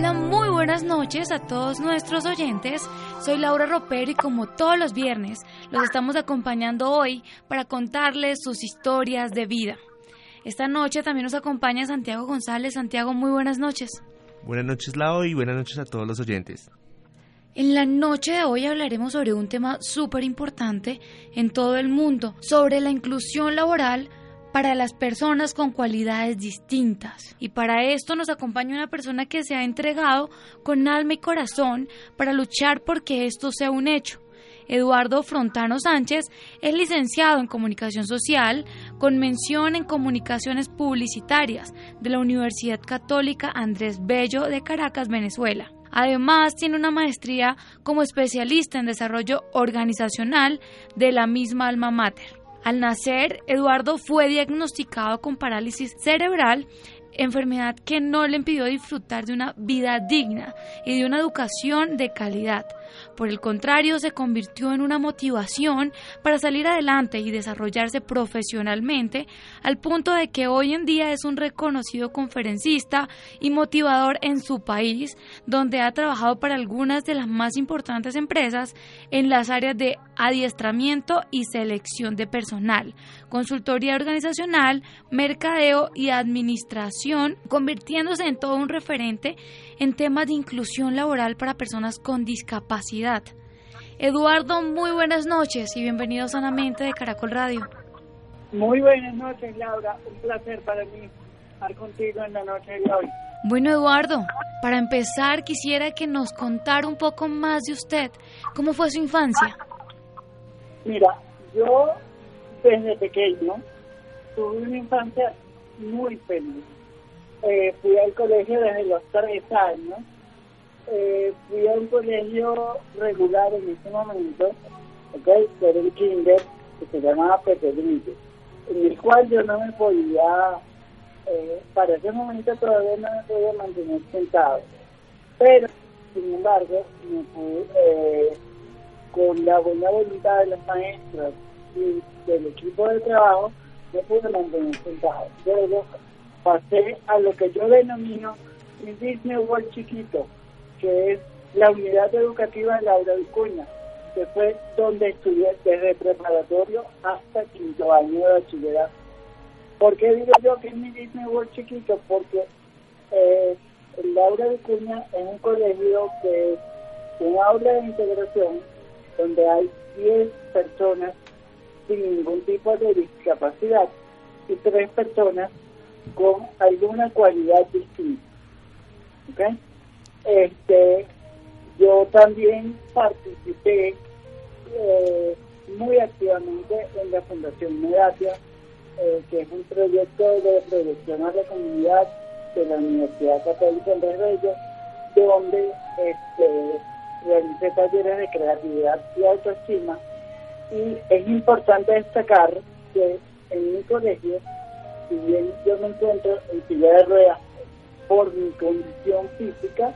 Hola, muy buenas noches a todos nuestros oyentes. Soy Laura Ropero y como todos los viernes los estamos acompañando hoy para contarles sus historias de vida. Esta noche también nos acompaña Santiago González. Santiago, muy buenas noches. Buenas noches, Lau, y buenas noches a todos los oyentes. En la noche de hoy hablaremos sobre un tema súper importante en todo el mundo, sobre la inclusión laboral para las personas con cualidades distintas. Y para esto nos acompaña una persona que se ha entregado con alma y corazón para luchar porque esto sea un hecho. Eduardo Frontano Sánchez es licenciado en Comunicación Social con mención en Comunicaciones Publicitarias de la Universidad Católica Andrés Bello de Caracas, Venezuela. Además, tiene una maestría como especialista en desarrollo organizacional de la misma alma mater. Al nacer, Eduardo fue diagnosticado con parálisis cerebral, enfermedad que no le impidió disfrutar de una vida digna y de una educación de calidad. Por el contrario, se convirtió en una motivación para salir adelante y desarrollarse profesionalmente, al punto de que hoy en día es un reconocido conferencista y motivador en su país, donde ha trabajado para algunas de las más importantes empresas en las áreas de adiestramiento y selección de personal, consultoría organizacional, mercadeo y administración, convirtiéndose en todo un referente en temas de inclusión laboral para personas con discapacidad. Eduardo, muy buenas noches y bienvenido sanamente de Caracol Radio. Muy buenas noches, Laura. Un placer para mí estar contigo en la noche de hoy. Bueno, Eduardo, para empezar quisiera que nos contara un poco más de usted. ¿Cómo fue su infancia? Mira, yo desde pequeño tuve una infancia muy feliz. Eh, fui al colegio desde los tres años. Eh, fui a un colegio regular en ese momento, okay, que era un kinder que se llamaba Petedrillo, en el cual yo no me podía, eh, para ese momento todavía no me podía mantener sentado. Pero, sin embargo, me pude, eh, con la buena voluntad de los maestros y del equipo de trabajo, me pude mantener sentado. Luego pasé a lo que yo denomino mi Disney World chiquito, que es la unidad educativa Laura Vicuña, que fue donde estudié desde preparatorio hasta quinto año de bachillerato. ¿Por qué digo yo que es mi Disney World chiquito? Porque eh, Laura Vicuña es un colegio que es un aula de integración donde hay 10 personas sin ningún tipo de discapacidad y tres personas con alguna cualidad distinta. Este, yo también participé eh, muy activamente en la Fundación Medacia, eh, que es un proyecto de producción a la comunidad de la Universidad Católica Andrés Bello, donde este, realicé talleres de creatividad y autoestima. Y es importante destacar que en mi colegio si bien yo me encuentro en silla de ruedas por mi condición física,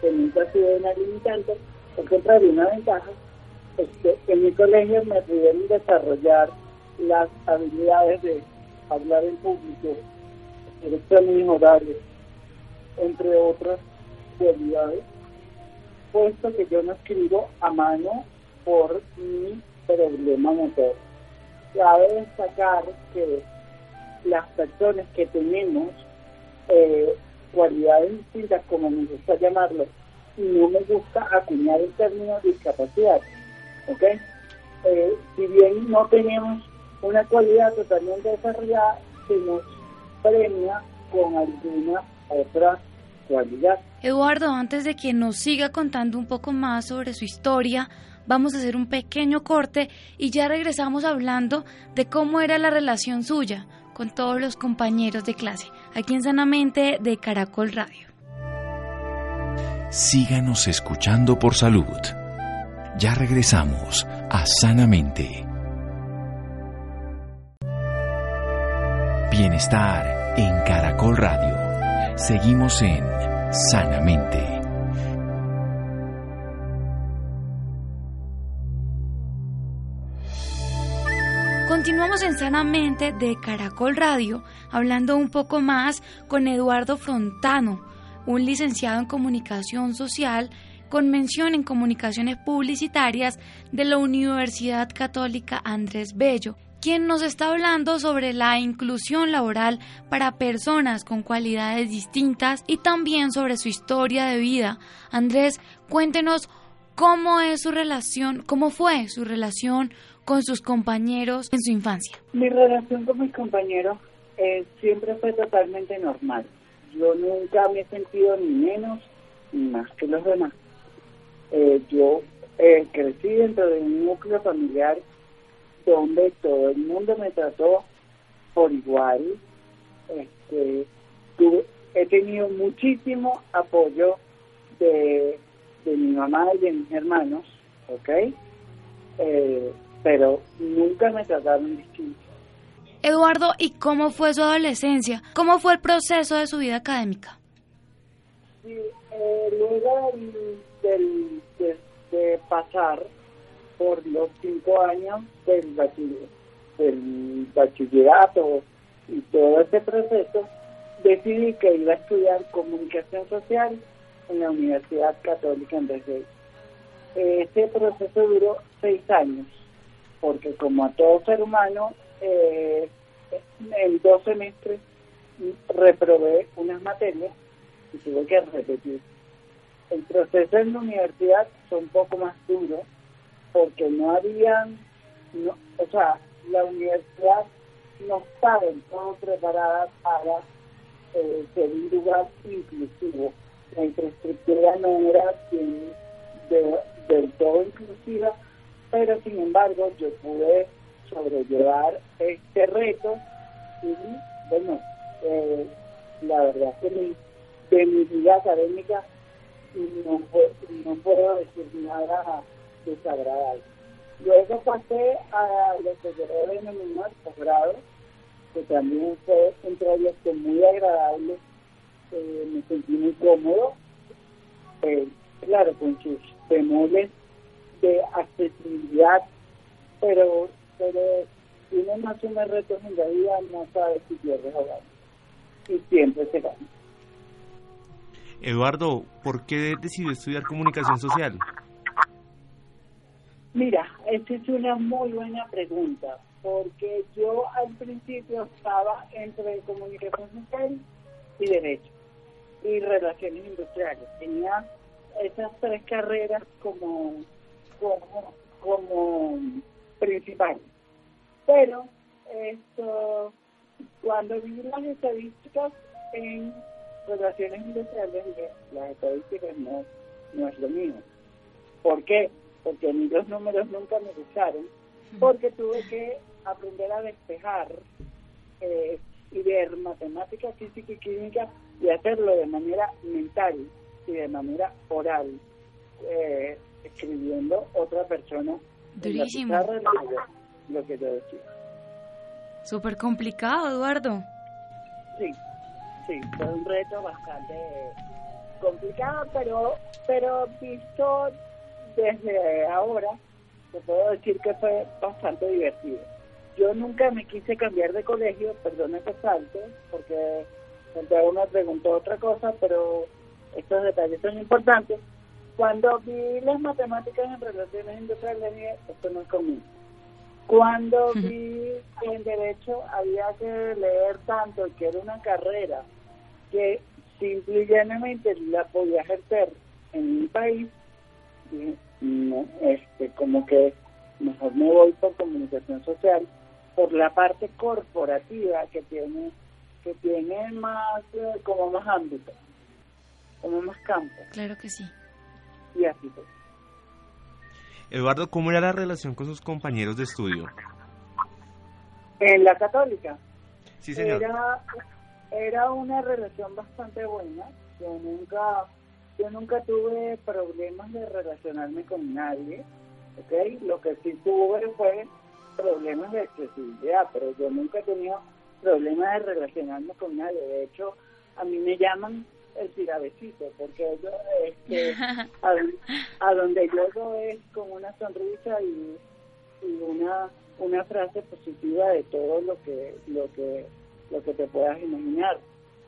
que nunca ha sido una limitante, por contrario, una ventaja, es en mi colegio me pudieron desarrollar las habilidades de hablar en público, mis horarios, entre otras cualidades, puesto que yo no escribo a mano por mi problema motor. Cabe destacar que las personas que tenemos eh, cualidades distintas, como me gusta llamarlo, y no me gusta acuñar el término discapacidad, ¿ok? Eh, si bien no tenemos una cualidad totalmente desarrollada, se nos premia con alguna otra cualidad. Eduardo, antes de que nos siga contando un poco más sobre su historia, vamos a hacer un pequeño corte y ya regresamos hablando de cómo era la relación suya con todos los compañeros de clase, aquí en Sanamente de Caracol Radio. Síganos escuchando por salud. Ya regresamos a Sanamente. Bienestar en Caracol Radio. Seguimos en Sanamente. Continuamos en Sanamente de Caracol Radio, hablando un poco más con Eduardo Frontano, un licenciado en comunicación social con mención en comunicaciones publicitarias de la Universidad Católica Andrés Bello quien nos está hablando sobre la inclusión laboral para personas con cualidades distintas y también sobre su historia de vida. Andrés, cuéntenos cómo es su relación, cómo fue su relación con sus compañeros en su infancia. Mi relación con mis compañeros eh, siempre fue totalmente normal. Yo nunca me he sentido ni menos ni más que los demás. Eh, yo eh, crecí dentro de un núcleo familiar donde todo el mundo me trató por igual. Este, he tenido muchísimo apoyo de, mi mamá y de mis hermanos, ¿ok? Eh, pero nunca me trataron distinto. Eduardo, ¿y cómo fue su adolescencia? ¿Cómo fue el proceso de su vida académica? Sí, eh, luego de pasar por los cinco años del, del bachillerato y todo ese proceso, decidí que iba a estudiar comunicación social en la Universidad Católica en. Ese proceso duró seis años, porque como a todo ser humano, eh, en dos semestres reprobé unas materias y tuve que repetir. El proceso en la universidad fue un poco más duro porque no habían, o sea, la universidad no estaba del todo preparada para eh, ser un lugar inclusivo. La infraestructura no era del todo inclusiva, pero sin embargo yo pude sobrellevar este reto y bueno, eh, la verdad que mi, de mi vida académica no, no puedo decir nada desagradable. Luego pasé a lo que yo denominar posgrado, que también fue un proyecto muy agradable, eh, me sentí muy cómodo, eh, claro, con sus temores de accesibilidad, pero, pero si uno no asume retos en la vida, no sabe si pierde o gana. Y siempre se gana. Eduardo, ¿por qué decidió estudiar comunicación social? Mira, esta es una muy buena pregunta, porque yo al principio estaba entre comunicación social y derecho y relaciones industriales. Tenía esas tres carreras como, como, como principales. Pero esto, cuando vi las estadísticas en relaciones industriales, las estadísticas no, no es lo mismo. ¿Por qué? porque a mí los números nunca me gustaron, porque tuve que aprender a despejar eh, y ver matemática, física y química y hacerlo de manera mental y de manera oral, eh, escribiendo otra persona. Durísimo. lo que yo decía. Súper complicado, Eduardo. Sí, sí, fue un reto bastante complicado, pero, pero visto desde ahora, te puedo decir que fue bastante divertido. Yo nunca me quise cambiar de colegio, perdone que salte, porque Santiago me preguntó otra cosa, pero estos detalles son importantes. Cuando vi las matemáticas en relaciones industriales, dije, esto no es conmigo. Cuando vi que en derecho había que leer tanto y que era una carrera que simple y llanamente la podía ejercer en mi país, dije, no, este, como que mejor me voy por comunicación social, por la parte corporativa que tiene que tiene más eh, como más ámbito, como más campo. Claro que sí. Y así fue. Eduardo, ¿cómo era la relación con sus compañeros de estudio? En la católica. Sí, señor. Era, era una relación bastante buena. Yo nunca, yo nunca tuve problemas de relacionarme con nadie. ¿ok? Lo que sí tuve fue problemas de accesibilidad, pero yo nunca he tenido problemas de relacionarme con nadie. De hecho, a mí me llaman el tirabecito, porque yo, este, a, a donde yo es con una sonrisa y, y una una frase positiva de todo lo que lo que lo que te puedas imaginar.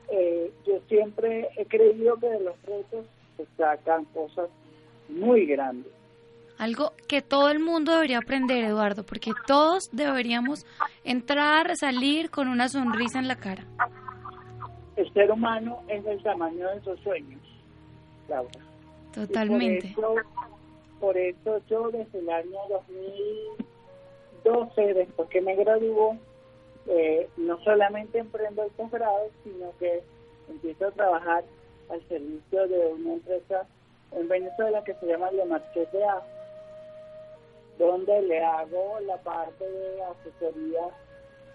Eh, yo siempre he creído que de los retos se sacan cosas muy grandes. Algo que todo el mundo debería aprender, Eduardo, porque todos deberíamos entrar, salir con una sonrisa en la cara. El ser humano es del tamaño de sus sueños, Laura. Totalmente. Y por, eso, por eso yo desde el año 2012, después que me graduó, eh, no solamente emprendo el posgrado, sino que empiezo a trabajar al servicio de una empresa en Venezuela que se llama Le Marché de A, donde le hago la parte de asesoría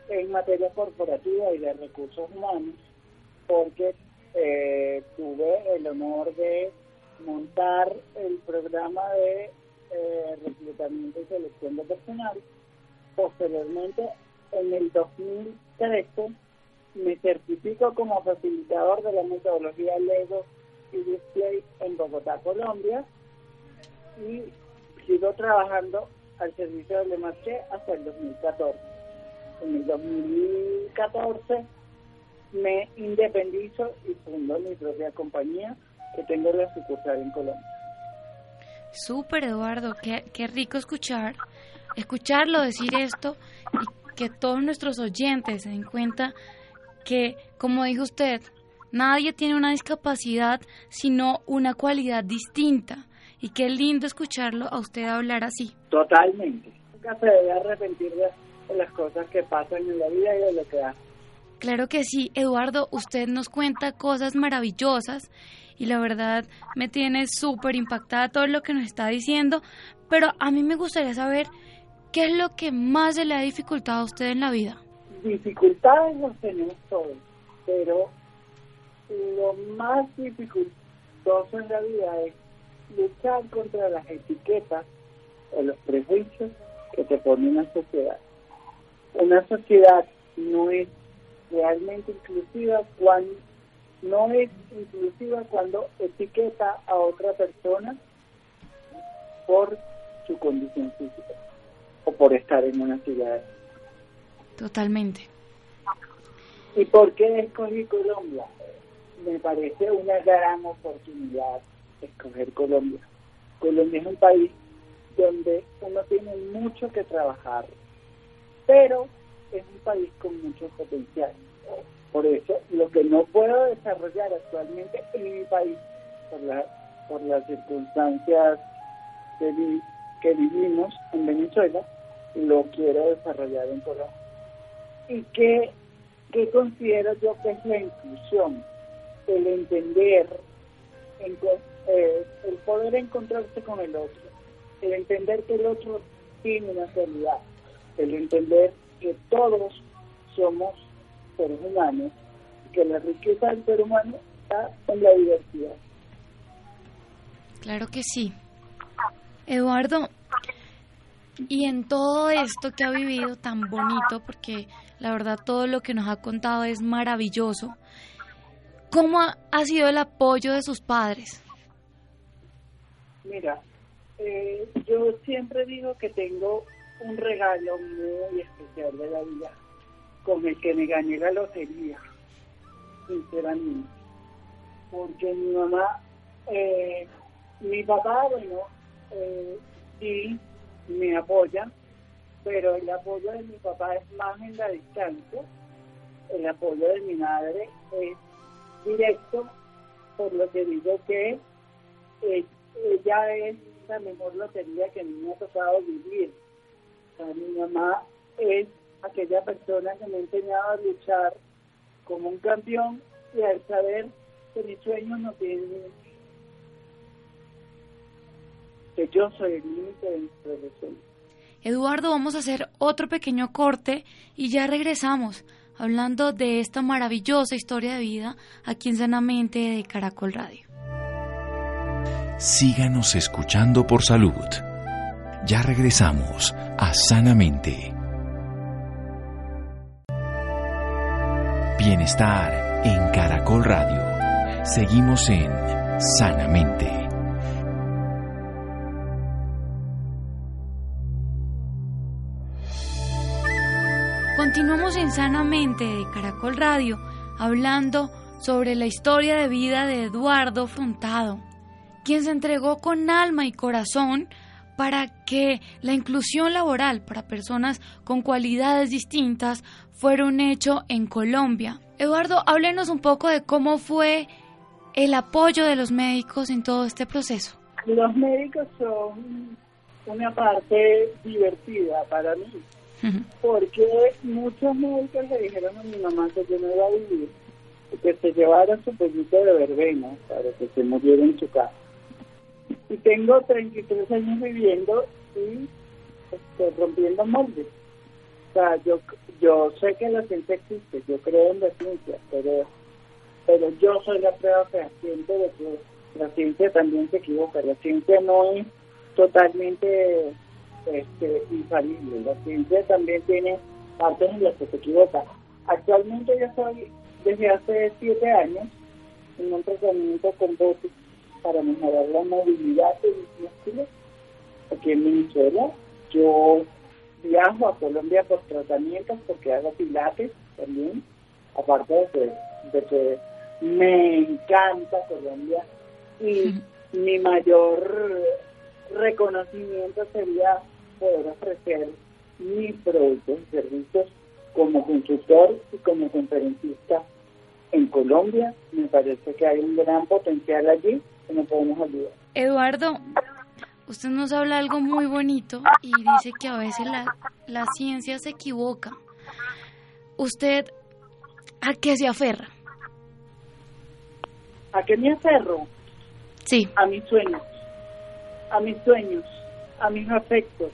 en materia corporativa y de recursos humanos, porque eh, tuve el honor de montar el programa de eh, reclutamiento y selección de personal. Posteriormente, en el 2013, me certifico como facilitador de la metodología Lego y Display en Bogotá, Colombia, y sigo trabajando al servicio de Le Marché hasta el 2014. En el 2014 me independizo y fundo mi propia compañía que tengo la sucursal en Colombia. Súper, Eduardo, qué, qué rico escuchar, escucharlo decir esto y que todos nuestros oyentes se den cuenta que, como dijo usted, nadie tiene una discapacidad sino una cualidad distinta. Y qué lindo escucharlo a usted hablar así. Totalmente. Nunca se debe arrepentir de, las cosas que pasan en la vida y de lo que hace. Claro que sí, Eduardo, usted nos cuenta cosas maravillosas y la verdad me tiene súper impactada todo lo que nos está diciendo, pero a mí me gustaría saber qué es lo que más se le ha dificultado a usted en la vida. Dificultades las tenemos todos, pero lo más dificultoso en la vida es luchar contra las etiquetas o los prejuicios que te pone una sociedad. Una sociedad no es realmente inclusiva cuando no es inclusiva cuando etiqueta a otra persona por su condición física o por estar en una ciudad. Totalmente. ¿Y por qué escogí Colombia? Me parece una gran oportunidad escoger Colombia. Colombia es un país donde uno tiene mucho que trabajar, pero es un país con mucho potencial. Por eso, lo que no puedo desarrollar actualmente en mi país, por, la, por las circunstancias que, vi, que vivimos en Venezuela, lo quiero desarrollar en Colombia. ¿Y qué, qué considero yo que es la inclusión? El entender, en, eh, el poder encontrarse con el otro, el entender que el otro tiene una realidad, el entender que todos somos seres humanos, que la riqueza del ser humano está en la diversidad. Claro que sí. Eduardo, Y en todo esto que ha vivido tan bonito, porque la verdad todo lo que nos ha contado es maravilloso, ¿cómo ha sido el apoyo de sus padres? Mira, eh, yo siempre digo que tengo un regalo muy especial de la vida con el que me gané la lotería, sinceramente. Porque mi mamá, eh, mi papá, bueno, eh, sí me apoya, pero el apoyo de mi papá es más en la distancia, el apoyo de mi madre es directo, por lo que digo que eh, ella es la mejor lotería que a mí me ha tocado vivir. Mi mamá es aquella persona que me ha enseñado a luchar como un campeón y al saber que mis sueños no tienen que yo soy el límite de mis profesiones. Eduardo, vamos a hacer otro pequeño corte y ya regresamos hablando de esta maravillosa historia de vida aquí en Sanamente de Caracol Radio. Síganos escuchando por salud. Ya regresamos a Sanamente. Bienestar en Caracol Radio. Seguimos en Sanamente. Continuamos en Sanamente de Caracol Radio hablando sobre la historia de vida de Eduardo Frontado quien se entregó con alma y corazón para que la inclusión laboral para personas con cualidades distintas fuera un hecho en Colombia. Eduardo, háblenos un poco de cómo fue el apoyo de los médicos en todo este proceso. Los médicos son una parte divertida para mí, porque muchos médicos le dijeron a mi mamá que yo no iba a vivir, que se llevara su pollito de verbena para que se muriera en su casa y tengo 33 años viviendo y este, rompiendo moldes. O sea, yo, yo sé que la ciencia existe, yo creo en la ciencia, pero, pero yo soy la prueba fehaciente de que la ciencia también se equivoca. La ciencia no es totalmente este, infalible, la ciencia también tiene partes en las que se equivoca. Actualmente yo estoy desde hace siete años en un tratamiento con dosis para mejorar la movilidad de mis músculos aquí en Venezuela. Yo viajo a Colombia por tratamientos porque hago pilates también, aparte de que, me encanta Colombia y mi mayor reconocimiento sería poder ofrecer mis productos y servicios como consultor y como conferencista en Colombia. Me parece que hay un gran potencial allí podemos ayudar. Eduardo, usted nos habla algo muy bonito y dice que a veces la, la ciencia se equivoca. ¿Usted a qué se aferra? ¿A qué me aferro? Sí. A mis sueños, a mis sueños, a mis afectos,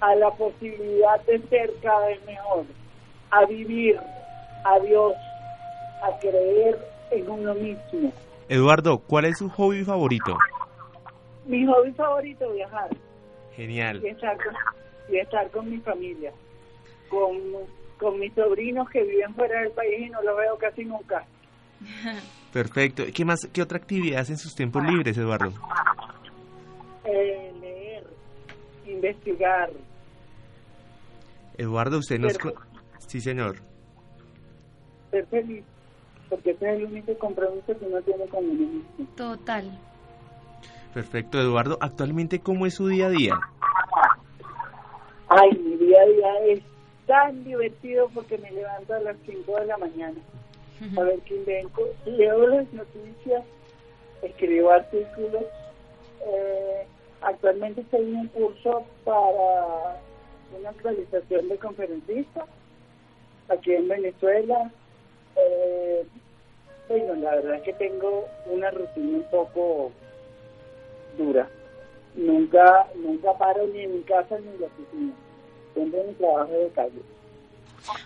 a la posibilidad de ser cada vez mejor, a vivir, a Dios, a creer en uno mismo, Eduardo, ¿cuál es su hobby favorito? Mi hobby favorito, viajar. Genial. Y estar con, y estar con mi familia, con, con mis sobrinos que viven fuera del país y no los veo casi nunca. Perfecto. ¿Qué más, qué otra actividad hace en sus tiempos libres, Eduardo? Eh, leer, investigar. Eduardo, usted nos... Sí, señor. Ser feliz porque ese es el único compromiso que uno tiene con uno mismo. Total. Perfecto, Eduardo. Actualmente, ¿cómo es su día a día? Ay, mi día a día es tan divertido porque me levanto a las 5 de la mañana a ver qué invento. Leo las noticias, escribo artículos. Eh, actualmente estoy en un curso para una actualización de conferencista aquí en Venezuela. Eh, la verdad es que tengo una rutina un poco dura. Nunca, nunca paro ni en mi casa ni en la oficina. Tengo mi trabajo de calle.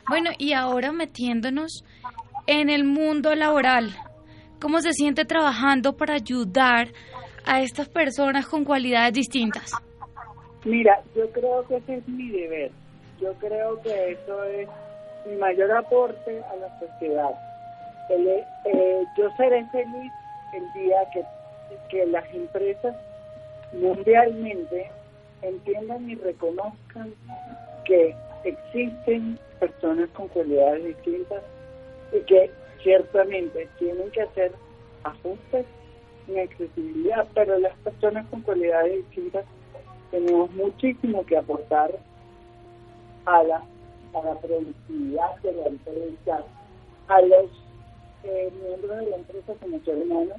Bueno, y ahora metiéndonos en el mundo laboral, ¿cómo se siente trabajando para ayudar a estas personas con cualidades distintas? Mira, yo creo que ese es mi deber. Yo creo que eso es mi mayor aporte a la sociedad. Eh, yo seré feliz el día que, que las empresas mundialmente entiendan y reconozcan que existen personas con cualidades distintas y que ciertamente tienen que hacer ajustes en accesibilidad, pero las personas con cualidades distintas tenemos muchísimo que aportar a la, a la productividad de la empresa, a los eh, miembros de la empresa como ser humano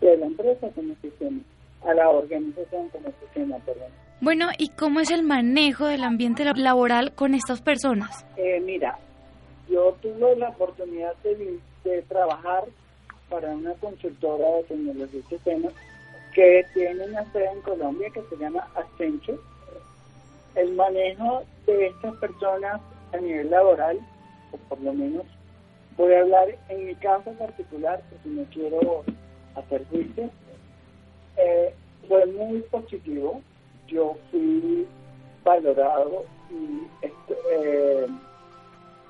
y de la empresa como sistema, a la organización como sistema, perdón. Bueno, ¿y cómo es el manejo del ambiente laboral con estas personas? Eh, mira, yo tuve la oportunidad de, de trabajar para una consultora de tecnología y sistemas que tiene una sede en Colombia que se llama Accenture. El manejo de estas personas a nivel laboral, o por lo menos voy a hablar en mi caso particular, porque no quiero hacer juicio, eh, fue muy positivo. Yo fui valorado y eh,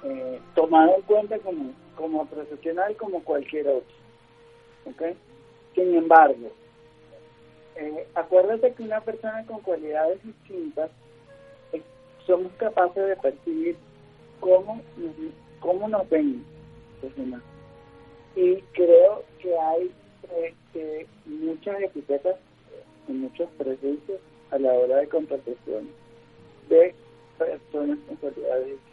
eh, tomado en cuenta como, como profesional como cualquier otro. ¿okay? Sin embargo, acuérdate que una persona con cualidades distintas somos capaces de percibir cómo, cómo nos ven Y creo que hay este, muchas etiquetas y muchos prejuicios a la hora de contratación de personas con cualidades distintas.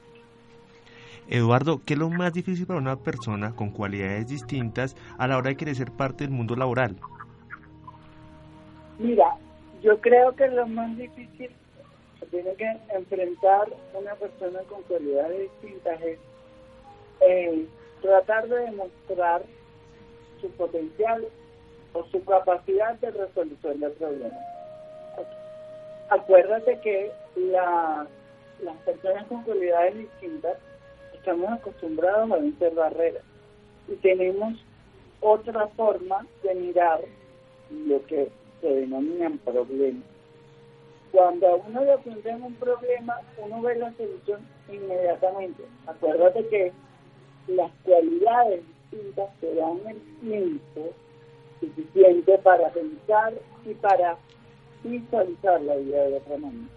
Eduardo, ¿qué es lo más difícil para una persona con cualidades distintas a la hora de querer ser parte del mundo laboral? Mira, yo creo que lo más difícil que tiene que enfrentar una persona con cualidades distintas es eh, tratar de demostrar su potencial o su capacidad de resolución del problema. Acuérdate que la, las personas con cualidades distintas estamos acostumbrados a vencer barreras y tenemos otra forma de mirar lo que se denominan problemas. Cuando a uno le plantean un problema, uno ve la solución inmediatamente. Acuérdate que las cualidades distintas te dan el tiempo suficiente para pensar y para visualizar la vida de otra manera.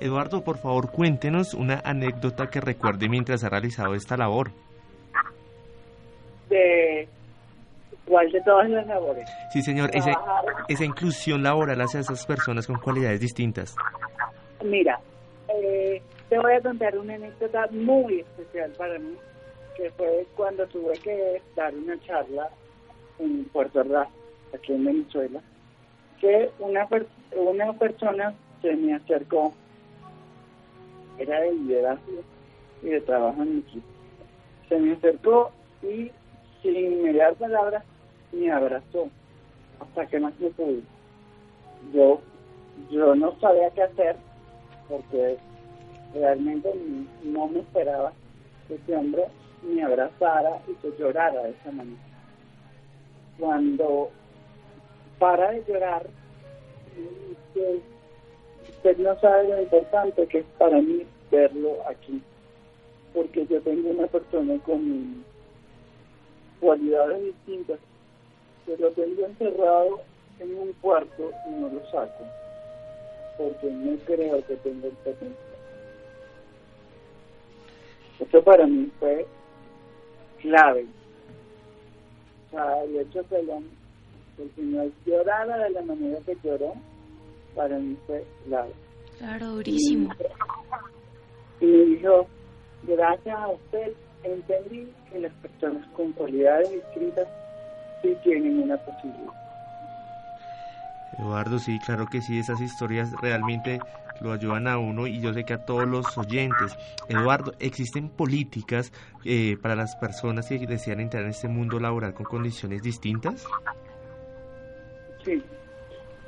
Eduardo, por favor, cuéntenos una anécdota que recuerde mientras ha realizado esta labor. De ¿Cuál de todas las labores? Sí, señor, esa, esa, inclusión laboral hacia esas personas con cualidades distintas. Mira, eh, te voy a contar una anécdota muy especial para mí, que fue cuando tuve que dar una charla en Puerto Rico, aquí en Venezuela, que una, una persona se me acercó, era de liderazgo y de trabajo en equipo, se me acercó y sin mediar palabras me abrazó hasta que más me pude. Yo, yo no sabía qué hacer porque realmente no me esperaba que ese hombre me abrazara y que llorara de esa manera. Cuando para de llorar, usted no sabe lo importante que es para mí verlo aquí, porque yo tengo una persona con cualidades distintas lo tengo encerrado en un cuarto y no lo saco, porque no creo que tenga el potencial. Esto para mí fue clave. O sea, el hecho que el, el señor llorara de la manera que lloró, para mí fue clave. Claro, durísimo. Y, y me dijo, gracias a usted entendí que las personas con cualidades distintas sí tienen una posibilidad. Eduardo, sí, claro que sí, esas historias realmente lo ayudan a uno y yo sé que a todos los oyentes. Eduardo, ¿existen políticas eh, para las personas que desean entrar en este mundo laboral con condiciones distintas? Sí,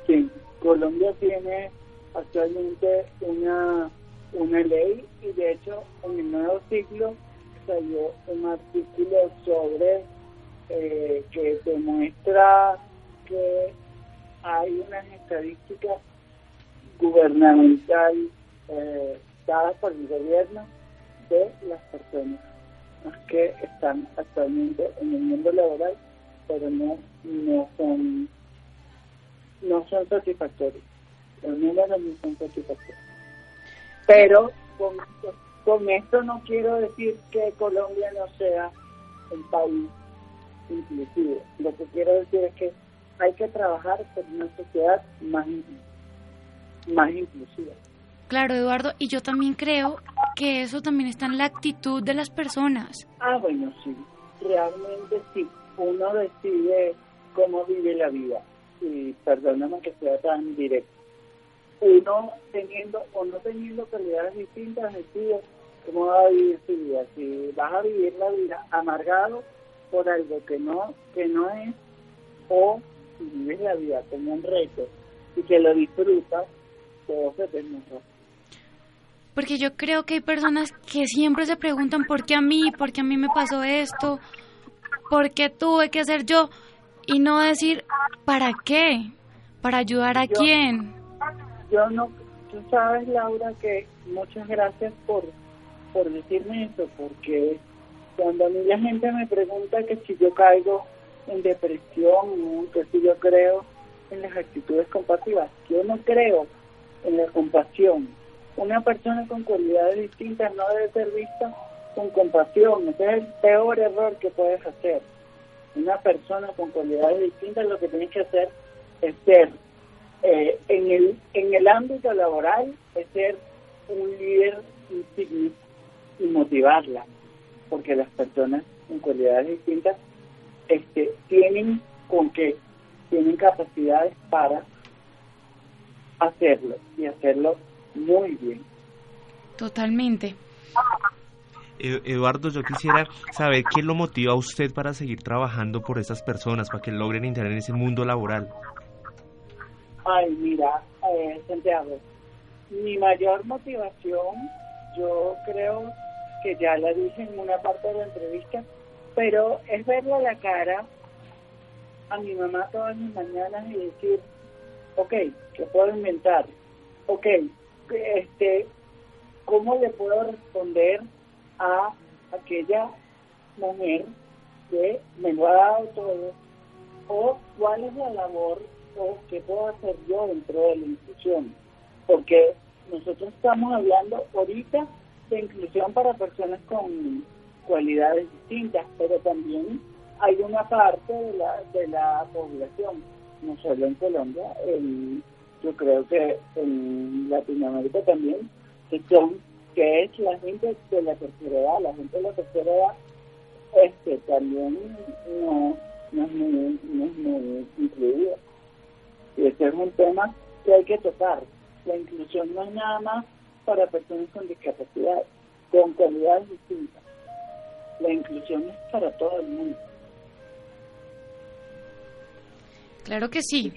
sí. Colombia tiene actualmente una, una ley y de hecho en el nuevo ciclo salió un artículo sobre eh, que demuestra que hay unas estadísticas gubernamental eh, dada por el gobierno de las personas que están actualmente en el mundo laboral, pero no, no son no son satisfactorios. Los números no son satisfactorios. Pero con, con esto no quiero decir que Colombia no sea un país inclusivo. Lo que quiero decir es que hay que trabajar por una sociedad más, más inclusiva. Claro, Eduardo, y yo también creo que eso también está en la actitud de las personas. Ah, bueno, sí, realmente sí. Uno decide cómo vive la vida. Y perdóname que sea tan directo. Uno teniendo o no teniendo calidades distintas decide cómo va a vivir su vida. Si vas a vivir la vida amargado por algo que no, que no es, o si vives la vida como un reto y que lo disfrutas, te mejor. Porque yo creo que hay personas que siempre se preguntan por qué a mí, por qué a mí me pasó esto, por qué tuve que hacer yo, y no decir para qué, para ayudar a quién. Yo no, tú sabes Laura que muchas gracias por, por decirme eso, porque cuando a mí la gente me pregunta que si yo caigo en depresión, que si yo creo en las actitudes compasivas, yo no creo en la compasión. Una persona con cualidades distintas no debe ser vista con compasión. Ese es el peor error que puedes hacer. Una persona con cualidades distintas lo que tienes que hacer es ser eh, en el en el ámbito laboral es ser un líder insignis y motivarla porque las personas con cualidades distintas este, tienen con que tienen capacidades para hacerlo y hacerlo muy bien. Totalmente. Eduardo, yo quisiera saber qué lo motiva a usted para seguir trabajando por esas personas, para que logren entrar en ese mundo laboral. Ay, mira, eh, Santiago, mi mayor motivación, yo creo que ya la dije en una parte de la entrevista, pero es verle la cara a mi mamá todas las mañanas y decir, ok, ¿qué puedo inventar? Ok, este, ¿cómo le puedo responder a aquella mujer que me lo ha dado todo? ¿O cuál es la labor o qué puedo hacer yo dentro de la institución? Porque nosotros estamos hablando ahorita de inclusión para personas con cualidades distintas, pero también hay una parte de la, de la población, no solo en Colombia, yo creo que en Latinoamérica también, que son que es la gente de la tercera edad, la gente de la tercera edad este también no, no, es, muy, no es muy incluida. Y ese es un tema que hay que tocar. La inclusión no es nada más para personas con discapacidad, con cualidades distintas. La inclusión es para todo el mundo. Claro que sí,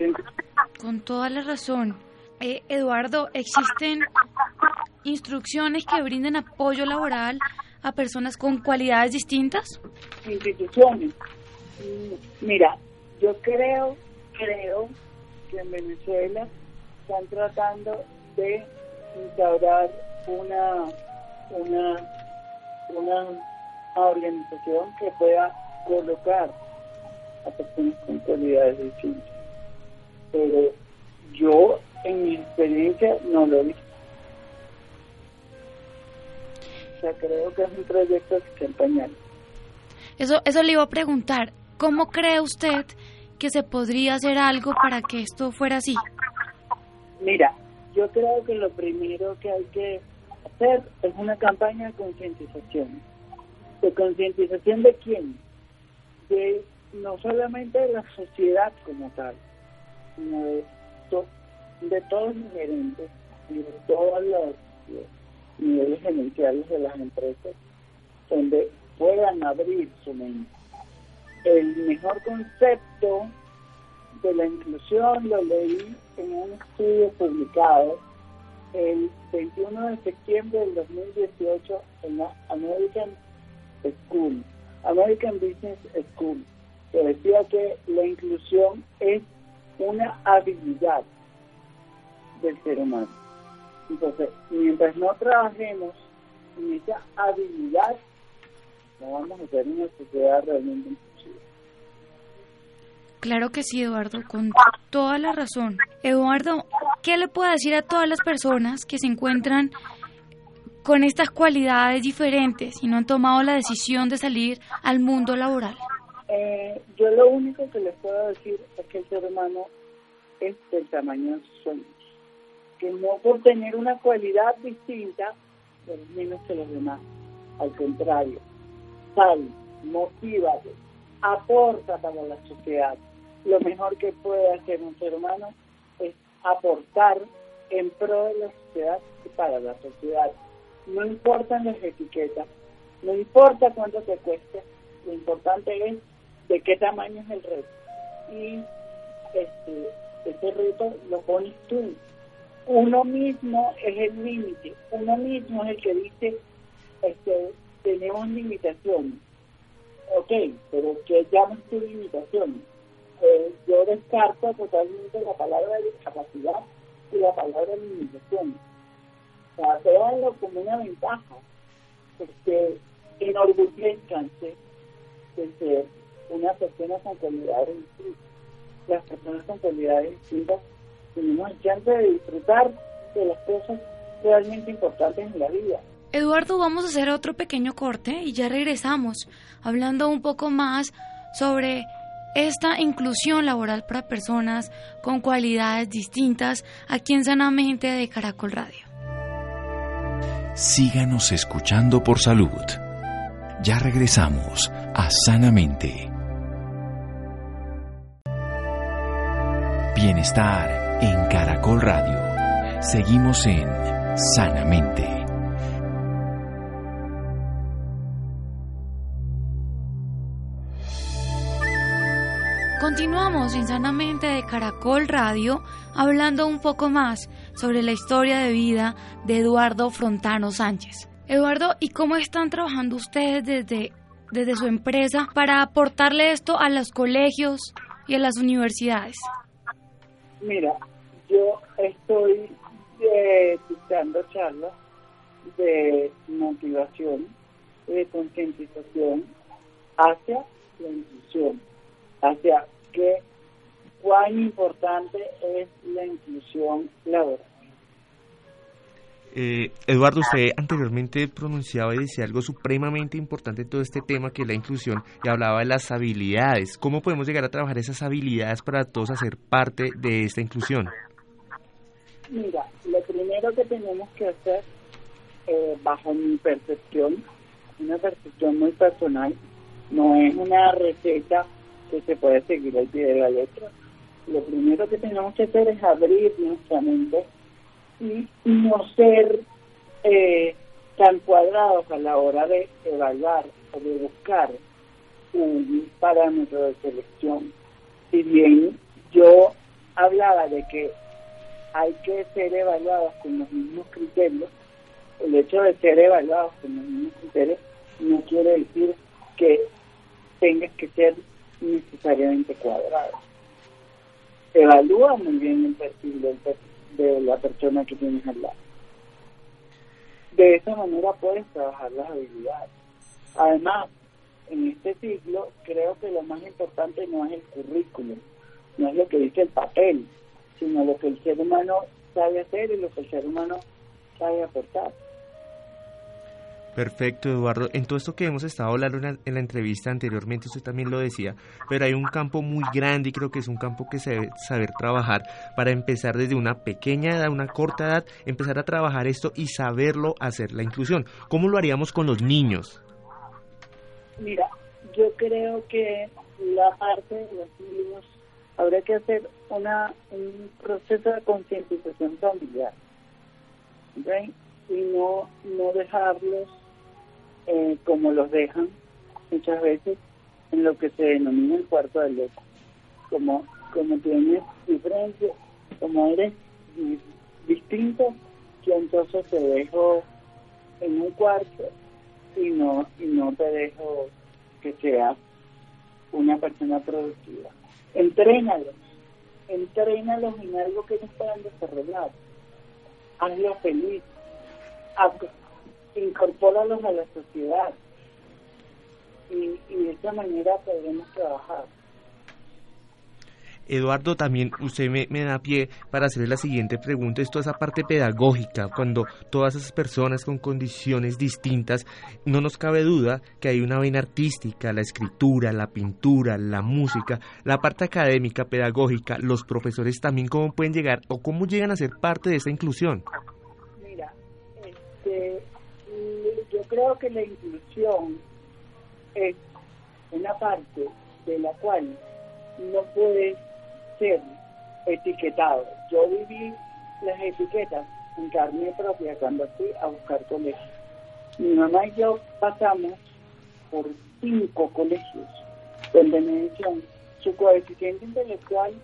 con toda la razón. Eh, Eduardo, ¿existen instrucciones que brinden apoyo laboral a personas con cualidades distintas? Instituciones. Mira, yo creo, creo que en Venezuela están tratando de instaurar una, una, una organización que pueda colocar a personas con cualidades distintas. Pero yo, en mi experiencia, no lo he visto. O sea, creo que es un proyecto que está Eso, eso le iba a preguntar. ¿Cómo cree usted que se podría hacer algo para que esto fuera así? Mira, yo creo que lo primero que hay que hacer es una campaña de concientización. ¿De concientización de quién? De no solamente de la sociedad como tal, sino de, todos los gerentes y de todos los, niveles gerenciales de las empresas, donde puedan abrir su mente. El mejor concepto de la inclusión lo leí en un estudio publicado el 21 de septiembre del 2018 en la American School, American Business School, que decía que la inclusión es una habilidad del ser humano. Entonces, mientras no trabajemos en esa habilidad, no vamos a tener una sociedad realmente inclusiva. Claro que sí, Eduardo, con toda la razón. Eduardo, ¿qué le puedo decir a todas las personas que se encuentran con estas cualidades diferentes y no han tomado la decisión de salir al mundo laboral? Eh, yo lo único que les puedo decir es que el ser humano es del tamaño de sus sueños. Que no por tener una cualidad distinta, menos que los demás. Al contrario, sal, motívate, aporta para la sociedad. Lo mejor que puede hacer un ser humano es aportar en pro de la sociedad y para la sociedad no importan las etiquetas, no importa cuánto te cueste, lo importante es de qué tamaño es el reto. Y este, ese reto lo pones tú. Uno mismo es el límite, uno mismo es el que dice, este, tenemos limitaciones. Ok, pero ¿qué llamas tu limitación? Eh, yo descarto totalmente la palabra discapacidad y la palabra limitación o sea, veanlo como una ventaja, porque enorgullezcanse de ser una persona con cualidades distintas. Las personas con cualidades distintas tenemos el chance de disfrutar de las cosas realmente importantes en la vida. Eduardo, vamos a hacer otro pequeño corte y ya regresamos hablando un poco más sobre esta inclusión laboral para personas con cualidades distintas aquí en Sanamente de Caracol Radio. Síganos escuchando por salud. Ya regresamos a Sanamente. Bienestar en Caracol Radio. Seguimos en Sanamente. Continuamos en Sanamente de Caracol Radio hablando un poco más sobre la historia de vida de Eduardo Frontano Sánchez. Eduardo, ¿y cómo están trabajando ustedes desde, desde su empresa para aportarle esto a los colegios y a las universidades? Mira, yo estoy eh, dictando charlas de motivación, de concientización hacia la inclusión, hacia que cuán importante es la inclusión laboral. Eh, Eduardo, usted anteriormente pronunciaba y decía algo supremamente importante en todo este tema que es la inclusión y hablaba de las habilidades. ¿Cómo podemos llegar a trabajar esas habilidades para todos hacer parte de esta inclusión? Mira, lo primero que tenemos que hacer, eh, bajo mi percepción, una percepción muy personal, no es una receta que se puede seguir al pie de la letra. Lo primero que tenemos que hacer es abrir nuestra mente y no ser eh, tan cuadrados a la hora de evaluar o de buscar un parámetro de selección. Si bien yo hablaba de que hay que ser evaluados con los mismos criterios, el hecho de ser evaluados con los mismos criterios no quiere decir que tengas que ser necesariamente cuadrado. Evalúa muy bien el perfil del perfil de la persona que tienes al lado. De esa manera puedes trabajar las habilidades. Además, en este ciclo creo que lo más importante no es el currículum, no es lo que dice el papel, sino lo que el ser humano sabe hacer y lo que el ser humano sabe aportar. Perfecto, Eduardo. En todo esto que hemos estado hablando en la, entrevista anteriormente, usted también lo decía, pero hay un campo muy grande y creo que es un campo que se debe saber trabajar para empezar desde una pequeña edad, una corta edad, empezar a trabajar esto y saberlo hacer, la inclusión. ¿Cómo lo haríamos con los niños? Mira, yo creo que la parte de los niños habría que hacer una, un proceso de concientización familiar. y no, no dejarlos eh, como los dejan muchas veces en lo que se denomina el cuarto del loco. Como, como tienes diferencia, como eres distinto, que entonces te dejo en un cuarto y no, y no te dejo que seas una persona productiva. Entrénalos, entrénalos en algo que no puedan desarrollar hazlo feliz, incorpóralos a la sociedad y, y de esa manera podremos trabajar. Eduardo, también usted me, da pie para hacerle la siguiente pregunta. Esto es esa parte pedagógica, cuando todas esas personas con condiciones distintas, no nos cabe duda que hay una vena artística, la escritura, la pintura, la música, la parte académica, pedagógica, los profesores también, ¿cómo pueden llegar o cómo llegan a ser parte de esa inclusión? Mira, este, creo que la inclusión es una parte de la cual no puede ser etiquetado. Yo viví las etiquetas en carne propia cuando fui a buscar colegio. Mi mamá y yo pasamos por cinco colegios donde me decían su coeficiente intelectual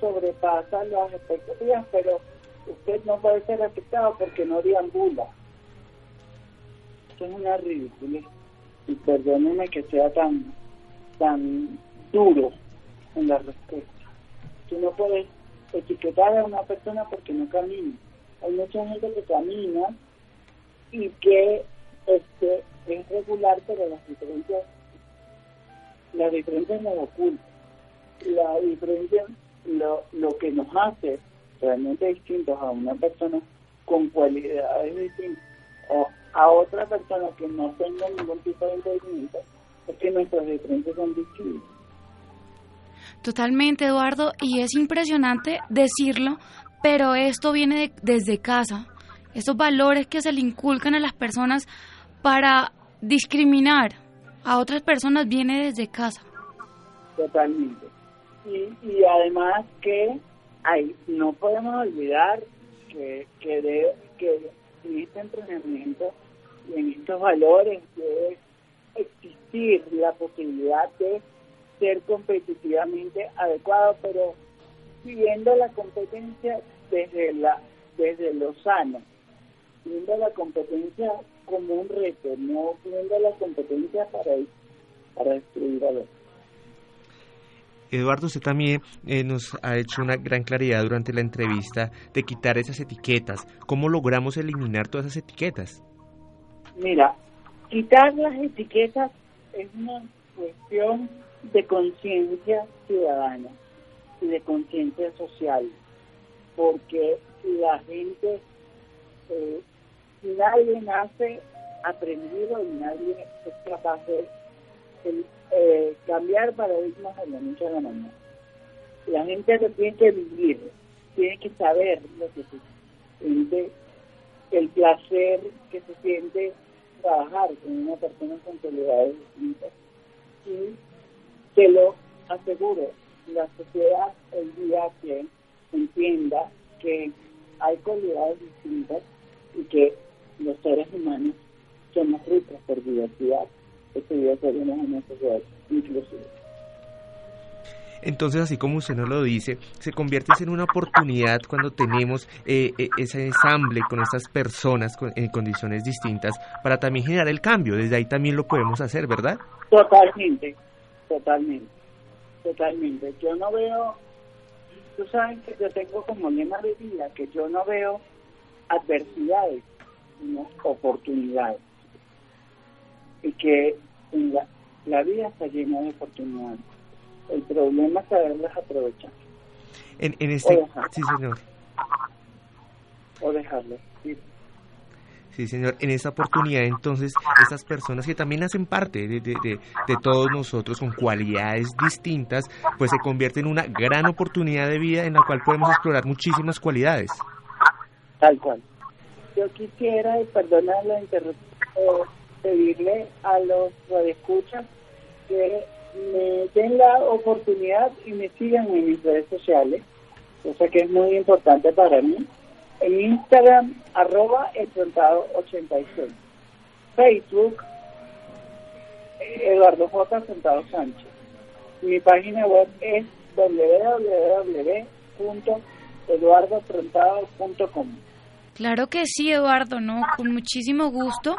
sobrepasa las expectativas, pero usted no puede ser afectado porque no deambula. Eso es una ridícula. Y perdóneme que sea tan, tan duro en la respuesta. Tú no puedes etiquetar a una persona porque no camina. Hay mucha gente que camina y que este es regular, pero las diferencias, las diferencias nos ocultan. La diferencia, lo, lo que nos hace realmente distintos a una persona con cualidades distintas o a otra persona que no tenga ningún tipo de impedimento es que nuestras diferencias son distintas. Totalmente, Eduardo, y es impresionante decirlo, pero esto viene desde casa. Esos valores que se le inculcan a las personas para discriminar a otras personas viene desde casa. Totalmente. Y, y además que hay, no podemos olvidar que, que, que en este entrenamiento en estos valores debe existir la posibilidad de ser competitivamente adecuado, pero viendo la competencia desde la desde lo sano, viendo la competencia como un reto, no viendo la competencia para, para destruir a los Eduardo, usted también eh, nos ha hecho una gran claridad durante la entrevista de quitar esas etiquetas. ¿Cómo logramos eliminar todas esas etiquetas? Mira, quitar las etiquetas es una cuestión de conciencia ciudadana y de conciencia social, porque la gente, eh, nadie nace aprendido y nadie es capaz de eh, cambiar paradigmas de la noche a la mañana. La gente lo tiene que vivir, tiene que saber lo que se siente, el placer que se siente trabajar con una persona con cualidades distintas. Y te lo aseguro, la sociedad el día que entienda que hay cualidades distintas y que los seres humanos somos ricos por diversidad, ese día seremos una sociedad inclusiva. Entonces, así como usted nos lo dice, se convierte en una oportunidad cuando tenemos eh, eh, ese ensamble con estas personas en condiciones distintas para también generar el cambio. Desde ahí también lo podemos hacer, ¿verdad? Totalmente, totalmente, totalmente. Yo no veo, tú sabes que yo tengo como lema de vida que yo no veo adversidades, sino oportunidades. Y que la vida está llena de oportunidades. El problema es saberlas aprovechar. En, en este, sí, señor. O dejarlas. Sí, señor. En esta oportunidad, entonces, esas personas que también hacen parte de, de, de, todos nosotros con cualidades distintas, pues se convierte en una gran oportunidad de vida en la cual podemos explorar muchísimas cualidades. Tal cual. Yo quisiera, y perdonar la interrupción, pedirle a los radioescuchas que me den la oportunidad y me sigan en mis redes sociales, cosa que es muy importante para mí en Instagram, arroba enfrentado 86. Facebook, Eduardo J. Sánchez. Mi página web es www.eduardofrentado.com. Claro que sí, Eduardo, ¿no? Con muchísimo gusto.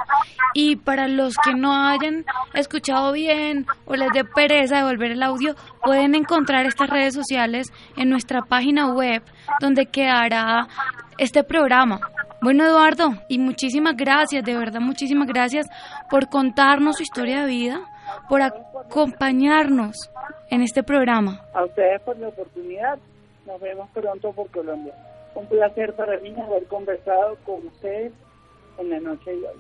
Y para los que no hayan escuchado bien o les dé pereza de volver el audio, pueden encontrar estas redes sociales en nuestra página web, donde quedará este programa Bueno, Eduardo, y muchísimas gracias, de verdad, muchísimas gracias por contarnos su historia de vida, por acompañarnos en este programa. A ustedes por la oportunidad. Nos vemos pronto por Colombia. Un placer para mí haber conversado con ustedes en la noche de hoy.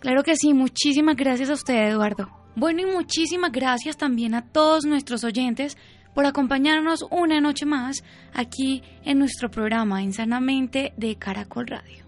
Claro que sí, muchísimas gracias a usted, Eduardo. Bueno, y muchísimas gracias también a todos nuestros oyentes por acompañarnos una noche más aquí en nuestro programa Insanamente de Caracol Radio.